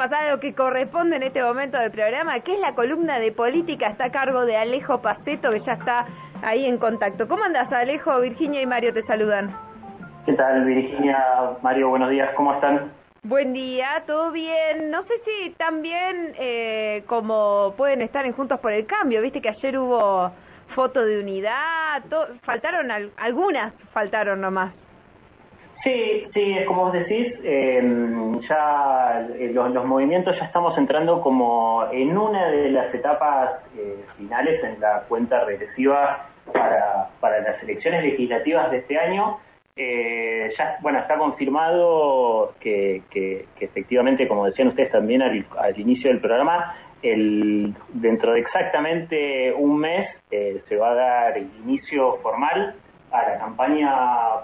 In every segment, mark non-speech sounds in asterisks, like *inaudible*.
pasar a lo que corresponde en este momento del programa, que es la columna de política, está a cargo de Alejo Pasteto, que ya está ahí en contacto. ¿Cómo andas, Alejo? Virginia y Mario te saludan. ¿Qué tal, Virginia? Mario, buenos días, ¿cómo están? Buen día, ¿todo bien? No sé si también eh, como pueden estar en Juntos por el Cambio, viste que ayer hubo foto de unidad, faltaron algunas, faltaron nomás. Sí, sí, es como vos decís, em, ya eh, los, movimientos ya estamos entrando como en una de las etapas eh, finales en la cuenta regresiva para, para las elecciones legislativas de este año. Eh, ya, bueno, está confirmado que, que, efectivamente, como decían ustedes también al, inicio del programa, el, dentro de exactamente un mes se va a dar inicio formal a la campaña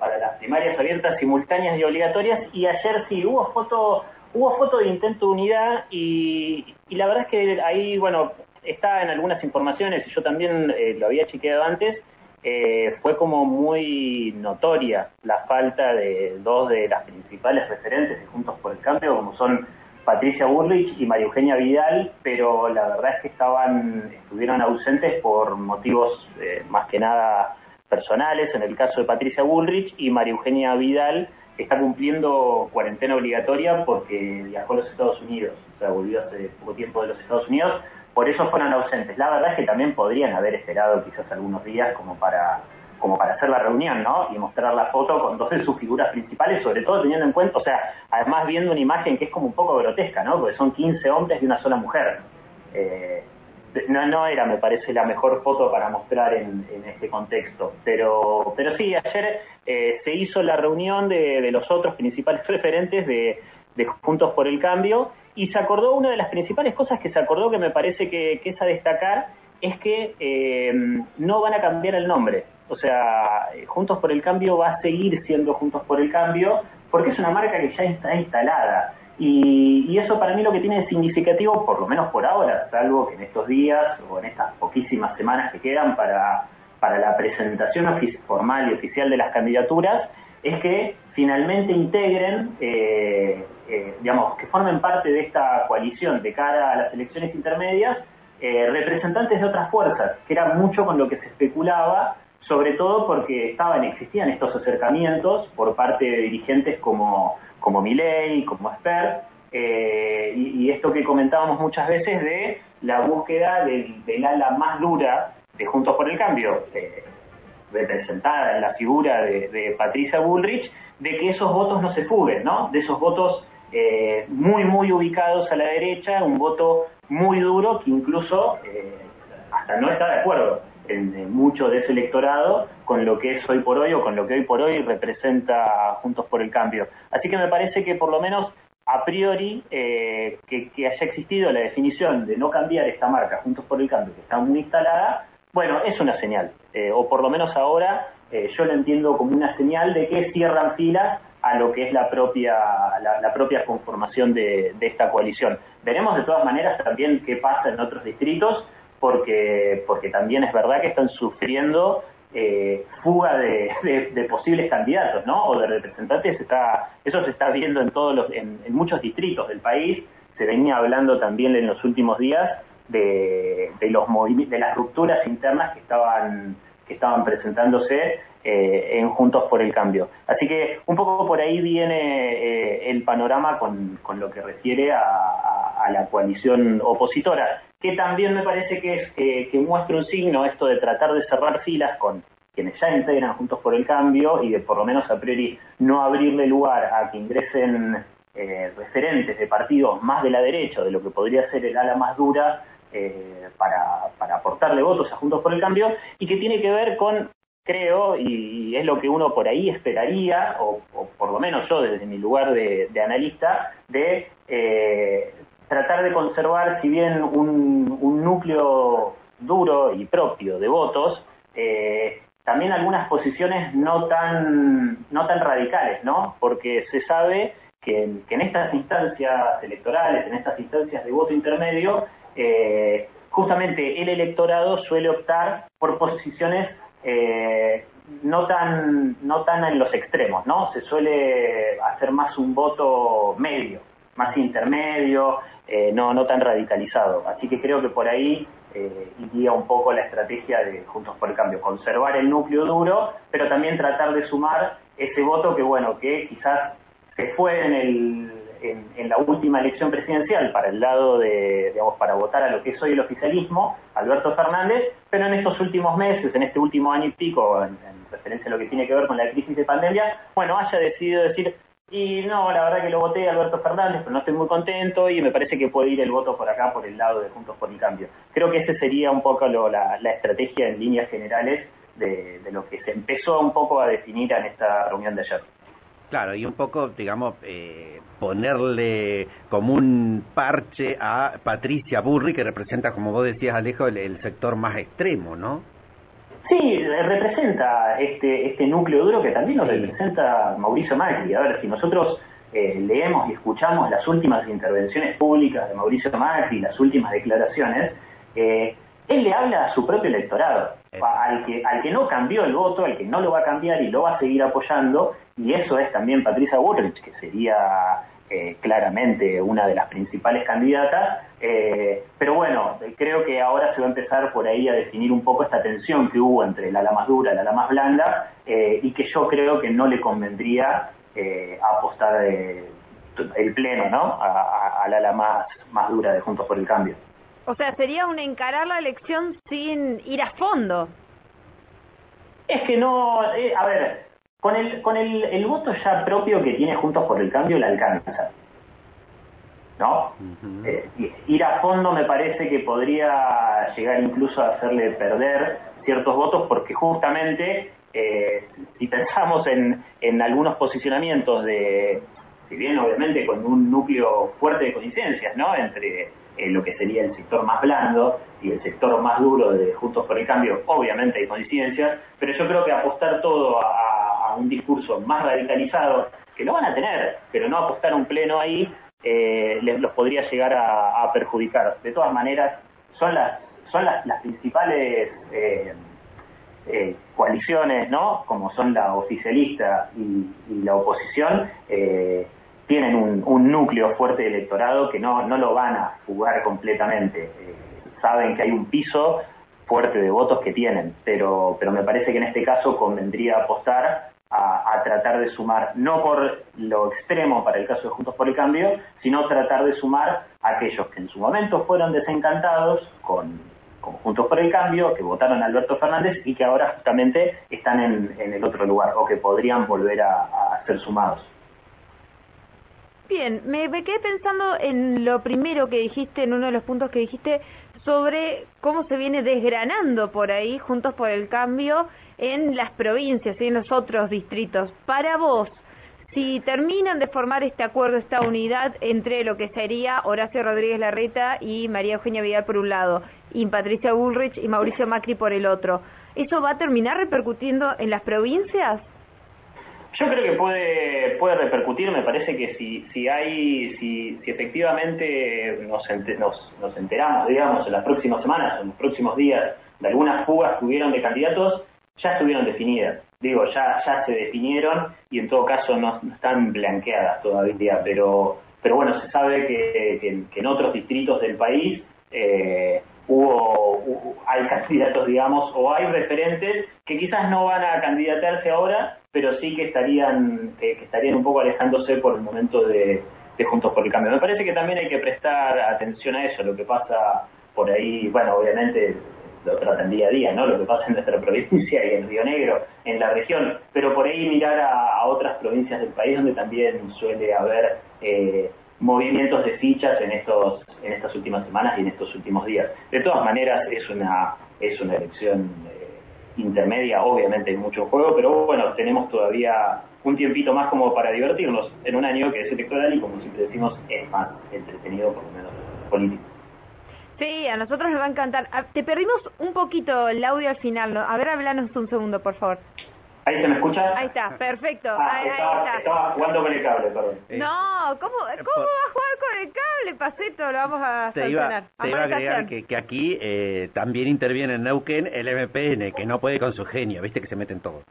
para las primarias abiertas, simultáneas y obligatorias. Y ayer sí, hubo foto, hubo foto de intento de unidad y, la verdad es que ahí, bueno, está en algunas informaciones, y yo también eh, lo había chequeado antes, eh, fue como muy notoria la falta de dos de las principales referentes de Juntos por el Cambio, como son Patricia Burrich y María Eugenia Vidal, pero la verdad es que estaban, estuvieron ausentes por motivos eh, más que nada personales, en el caso de Patricia Bullrich, y María Eugenia Vidal está cumpliendo cuarentena obligatoria porque viajó a los Estados Unidos, o sea, volvió hace poco tiempo de los Estados Unidos, por eso fueron ausentes. La verdad es que también podrían haber esperado quizás algunos días como para como para hacer la reunión, ¿no? Y mostrar la foto con dos de sus figuras principales, sobre todo teniendo en cuenta, o sea, además viendo una imagen que es como un poco grotesca, ¿no? Porque son 15 hombres y una sola mujer. Eh, no, no era, me parece, la mejor foto para mostrar en, este contexto. Pero, pero sí, ayer eh, se hizo la reunión de, los otros principales referentes de, Juntos por el Cambio y se acordó, una de las principales cosas que se acordó que me parece que, es a destacar, es que eh, no van a cambiar el nombre. O sea, Juntos por el Cambio va a seguir siendo Juntos por el Cambio porque es una marca que ya está instalada. Y, eso para mí lo que tiene significativo, por lo menos por ahora, salvo que en estos días o en estas poquísimas semanas que quedan para, para la presentación formal y oficial de las candidaturas, es que finalmente integren, eh, eh, digamos, que formen parte de esta coalición de cara a las elecciones intermedias, eh, representantes de otras fuerzas, que era mucho con lo que se especulaba, sobre todo porque estaban, existían estos acercamientos por parte de dirigentes como como Miley, como Esper, eh, y, esto que comentábamos muchas veces de la búsqueda del, ala más dura de Juntos por el Cambio, eh, representada en la figura de, Patricia Bullrich, de que esos votos no se fuguen, ¿no? De esos votos eh, muy, muy ubicados a la derecha, un voto muy duro que incluso no está de acuerdo en mucho de ese electorado con lo que es hoy por hoy o con lo que hoy por hoy representa Juntos por el Cambio. Así que me parece que por lo menos a priori eh, que, haya existido la definición de no cambiar esta marca Juntos por el Cambio, que está muy instalada, bueno, es una señal, eh, o por lo menos ahora eh, yo lo entiendo como una señal de que cierran filas a lo que es la propia, la, propia conformación de, de esta coalición. Veremos de todas maneras también qué pasa en otros distritos, porque, porque también es verdad que están sufriendo eh, fuga de, posibles candidatos, ¿no? O de representantes, está, eso se está viendo en todos los, en, muchos distritos del país, se venía hablando también en los últimos días de, de los de las rupturas internas que estaban, que estaban presentándose eh, en Juntos por el Cambio. Así que un poco por ahí viene eh, el panorama con, con, lo que refiere a, a, la coalición opositora que también me parece que, eh, que muestra un signo esto de tratar de cerrar filas con quienes ya integran Juntos por el Cambio y de por lo menos a priori no abrirle lugar a que ingresen eh, referentes de partidos más de la derecha, de lo que podría ser el ala más dura, eh, para, para, aportarle votos a Juntos por el Cambio, y que tiene que ver con, creo, y, es lo que uno por ahí esperaría, o, por lo menos yo desde mi lugar de, analista, de tratar de conservar, si bien un, núcleo duro y propio de votos, eh, también algunas posiciones no tan, no tan radicales, ¿no? Porque se sabe que, en estas instancias electorales, en estas instancias de voto intermedio, eh, justamente el electorado suele optar por posiciones eh, no tan no tan en los extremos, ¿no? Se suele hacer más un voto medio más intermedio, eh, no, tan radicalizado. Así que creo que por ahí eh, iría un poco la estrategia de Juntos por el Cambio, conservar el núcleo duro, pero también tratar de sumar ese voto que, bueno, que quizás se fue en, la última elección presidencial para el lado de, digamos, para votar a lo que es hoy el oficialismo, Alberto Fernández, pero en estos últimos meses, en este último año y pico, en, en referencia a lo que tiene que ver con la crisis de pandemia, bueno, haya decidido decir, y no, la verdad que lo voté Alberto Fernández, pero no estoy muy contento y me parece que puede ir el voto por acá, por el lado de Juntos por el Cambio. Creo que ese sería un poco la, estrategia en líneas generales de, lo que se empezó un poco a definir en esta reunión de ayer. Claro, y un poco, digamos, eh, ponerle como un parche a Patricia Burri, que representa, como vos decías, Alejo, el sector más extremo, ¿no? Sí, representa este, este núcleo duro que también lo representa Mauricio Macri. A ver, si nosotros eh, leemos y escuchamos las últimas intervenciones públicas de Mauricio Macri, las últimas declaraciones, eh, él le habla a su propio electorado, al que, al que no cambió el voto, al que no lo va a cambiar y lo va a seguir apoyando, y eso es también Patricia Bullrich, que sería eh, claramente una de las principales candidatas, eh, pero bueno, creo que ahora se va a empezar por ahí a definir un poco esta tensión que hubo entre la ala más dura y la ala más blanda, eh, y que yo creo que no le convendría apostar el pleno ¿no? a, la ala más, más dura de Juntos por el Cambio. O sea, sería un encarar la elección sin ir a fondo. Es que no, a ver, con el, con el, el, voto ya propio que tiene Juntos por el Cambio la alcanza. ¿No? Eh, ir a fondo me parece que podría llegar incluso a hacerle perder ciertos votos porque justamente eh, si pensamos en, en algunos posicionamientos de, si bien obviamente con un núcleo fuerte de coincidencias, ¿no? Entre eh, lo que sería el sector más blando y el sector más duro de Juntos por el Cambio, obviamente hay coincidencias, pero yo creo que apostar todo a, un discurso más radicalizado, que lo van a tener, pero no apostar un pleno ahí, eh, les los podría llegar a, perjudicar. De todas maneras, son las, son las, principales eh, eh, coaliciones, ¿no? Como son la oficialista y, la oposición, tienen un, núcleo fuerte de electorado que no, no lo van a jugar completamente. saben que hay un piso fuerte de votos que tienen, pero, pero me parece que en este caso convendría apostar a, tratar de sumar, no por lo extremo para el caso de Juntos por el Cambio, sino tratar de sumar aquellos que en su momento fueron desencantados con, Juntos por el Cambio, que votaron a Alberto Fernández y que ahora justamente están en, el otro lugar o que podrían volver a, ser sumados. Bien, me, quedé pensando en lo primero que dijiste, en uno de los puntos que dijiste, sobre cómo se viene desgranando por ahí, juntos por el cambio, en las provincias y en los otros distritos. Para vos, si terminan de formar este acuerdo, esta unidad entre lo que sería Horacio Rodríguez Larreta y María Eugenia Vidal por un lado, y Patricia Bullrich y Mauricio Macri por el otro, ¿eso va a terminar repercutiendo en las provincias? Yo creo que puede, puede repercutir, me parece que si, si hay, si, si efectivamente nos, nos, nos enteramos, digamos, en las próximas semanas, en los próximos días, de algunas fugas que hubieron de candidatos, ya estuvieron definidas. Digo, ya, ya se definieron y en todo caso no, están blanqueadas todavía, pero, pero bueno, se sabe que, en otros distritos del país eh, hubo, hay candidatos, digamos, o hay referentes que quizás no van a candidatarse ahora, pero sí que estarían, que, estarían un poco alejándose por el momento de, de Juntos por el Cambio. Me parece que también hay que prestar atención a eso, lo que pasa por ahí, bueno, obviamente lo tratan día a día, ¿no? Lo que pasa en nuestra *laughs* provincia y en Río Negro, en la región, pero por ahí mirar a, otras provincias del país donde también suele haber eh, movimientos de fichas en estos en estas últimas semanas y en estos últimos días. De todas maneras es una es una elección eh, intermedia, obviamente hay mucho juego, pero bueno, tenemos todavía un tiempito más como para divertirnos en un año que es electoral y como siempre decimos es más entretenido por lo menos político. Sí, a nosotros nos va a encantar. Ah, te perdimos un poquito el audio al final. A ver, hablanos un segundo, por favor. ¿Ahí se me escucha? Ahí está, perfecto. Ah, ahí, está. estaba, jugando con el cable, perdón. No, ¿cómo, cómo va a jugar con el cable, Paceto? Lo vamos a te iba, te iba a agregar que, que aquí eh, también interviene en Neuquén el MPN, que no puede con su genio, viste que se meten todos.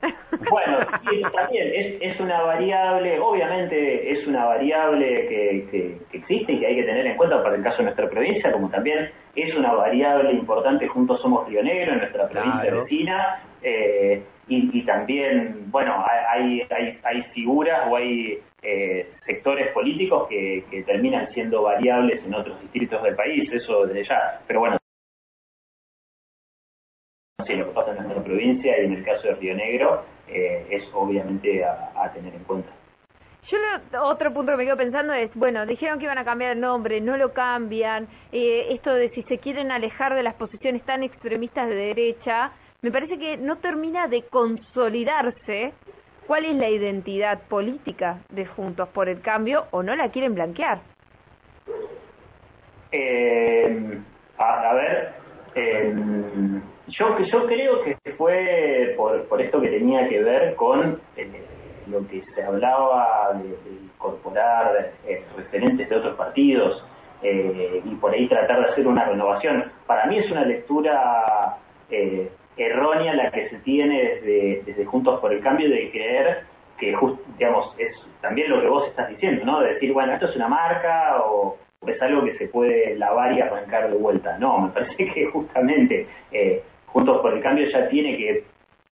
*laughs* Bueno, sí, también es, es, una variable, obviamente es una variable que, que, existe y que hay que tener en cuenta para el caso de nuestra provincia, como también es una variable importante, juntos somos Río Negro, en nuestra provincia vecina, eh, y, también, bueno, hay, hay, hay figuras o hay eh, sectores políticos que, que terminan siendo variables en otros distritos del país, eso desde ya, pero bueno, Sí, lo que pasa en nuestra provincia y en el caso de Río Negro eh, es obviamente a, tener en cuenta. Yo otro punto que me quedo pensando es, bueno, dijeron que iban a cambiar el nombre, no lo cambian, eh, esto de si se quieren alejar de las posiciones tan extremistas de derecha, me parece que no termina de consolidarse cuál es la identidad política de Juntos por el Cambio o no la quieren blanquear. Eh, a, ver, eh, yo, creo que fue por, esto que tenía que ver con eh, lo que se hablaba de, incorporar referentes de otros partidos y por ahí tratar de hacer una renovación. Para mí es una lectura errónea la que se tiene desde, Juntos por el Cambio de creer que, digamos, es también lo que vos estás diciendo, ¿no? De decir, bueno, esto es una marca o, es algo que se puede lavar y arrancar de vuelta. No, me parece que justamente eh, Juntos por el Cambio ya tiene que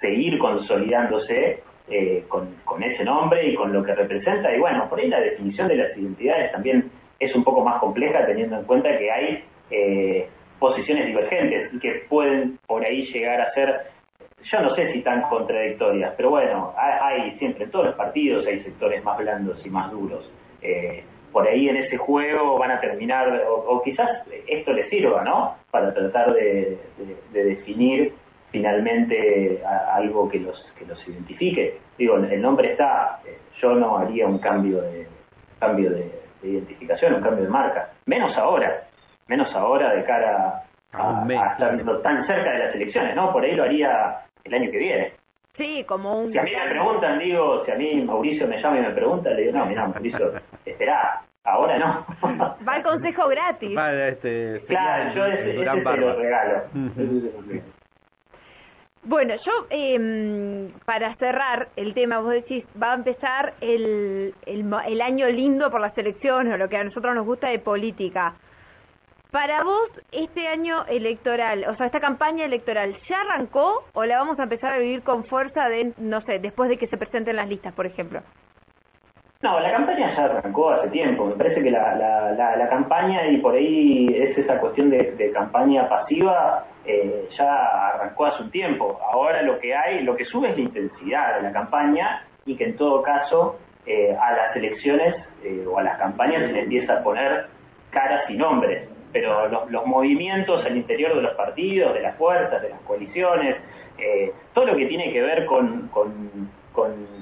seguir consolidándose eh, con, ese nombre y con lo que representa. Y bueno, por ahí la definición de las identidades también es un poco más compleja teniendo en cuenta que hay eh, posiciones divergentes y que pueden por ahí llegar a ser, yo no sé si tan contradictorias, pero bueno, hay, siempre en todos los partidos hay sectores más blandos y más duros. Eh, por ahí en ese juego van a terminar, o, quizás esto les sirva, ¿no? Para tratar de, definir finalmente algo que los, que los identifique. Digo, el nombre está, eh, yo no haría un cambio de, cambio de, identificación, un cambio de marca, menos ahora, menos ahora de cara a, estar tan cerca de las elecciones, ¿no? Por ahí lo haría el año que viene. Sí, como un... Si a mí me preguntan, digo, si a mí Mauricio me llama y me pregunta, le digo, no, mira, Mauricio, esperá, Ahora no. Va el consejo gratis. Va este, claro, yo ese, ese te lo regalo. Bueno, yo eh, para cerrar el tema, vos decís, va a empezar el, el, el, año lindo por las elecciones o lo que a nosotros nos gusta de política. Para vos, este año electoral, o sea, esta campaña electoral, ¿ya arrancó o la vamos a empezar a vivir con fuerza, de, no sé, después de que se presenten las listas, por ejemplo? No, la campaña ya arrancó hace tiempo. Me parece que la, campaña, y por ahí es esa cuestión de, campaña pasiva, eh, ya arrancó hace un tiempo. Ahora lo que hay, lo que sube es la intensidad de la campaña y que en todo caso eh, a las elecciones eh, o a las campañas se le empieza a poner caras y nombres. Pero los, movimientos al interior de los partidos, de las fuerzas, de las coaliciones, todo lo que tiene que ver con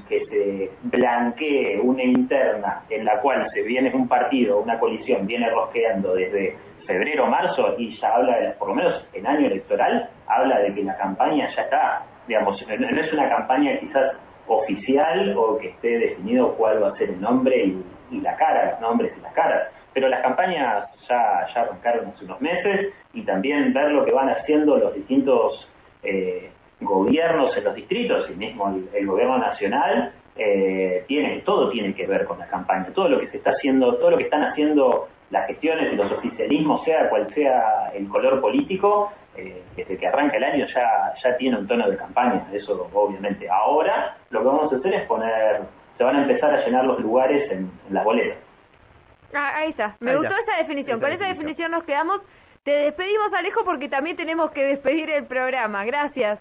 que se blanquee una interna en la cual se viene un partido, una coalición, viene rosqueando desde febrero, marzo y ya habla, de, por lo menos en año electoral, habla de que la campaña ya está, digamos, no es una campaña quizás oficial o que esté definido cuál va a ser el nombre y, la cara, los nombres y las caras, pero las campañas ya, ya arrancaron hace unos meses y también ver lo que van haciendo los distintos eh, gobiernos en los distritos y mismo el, gobierno nacional eh, tiene todo tiene que ver con la campaña. Todo lo que se está haciendo todo lo que están haciendo las gestiones y los oficialismos sea cual sea el color político eh, desde que arranca el año ya ya tiene un tono de campaña eso obviamente. Ahora lo que vamos a hacer es poner se van a empezar a llenar los lugares en, las boletas ah, ahí está. Me gustó esa definición. Con esa definición nos quedamos. Te despedimos Alejo porque también tenemos que despedir el programa. Gracias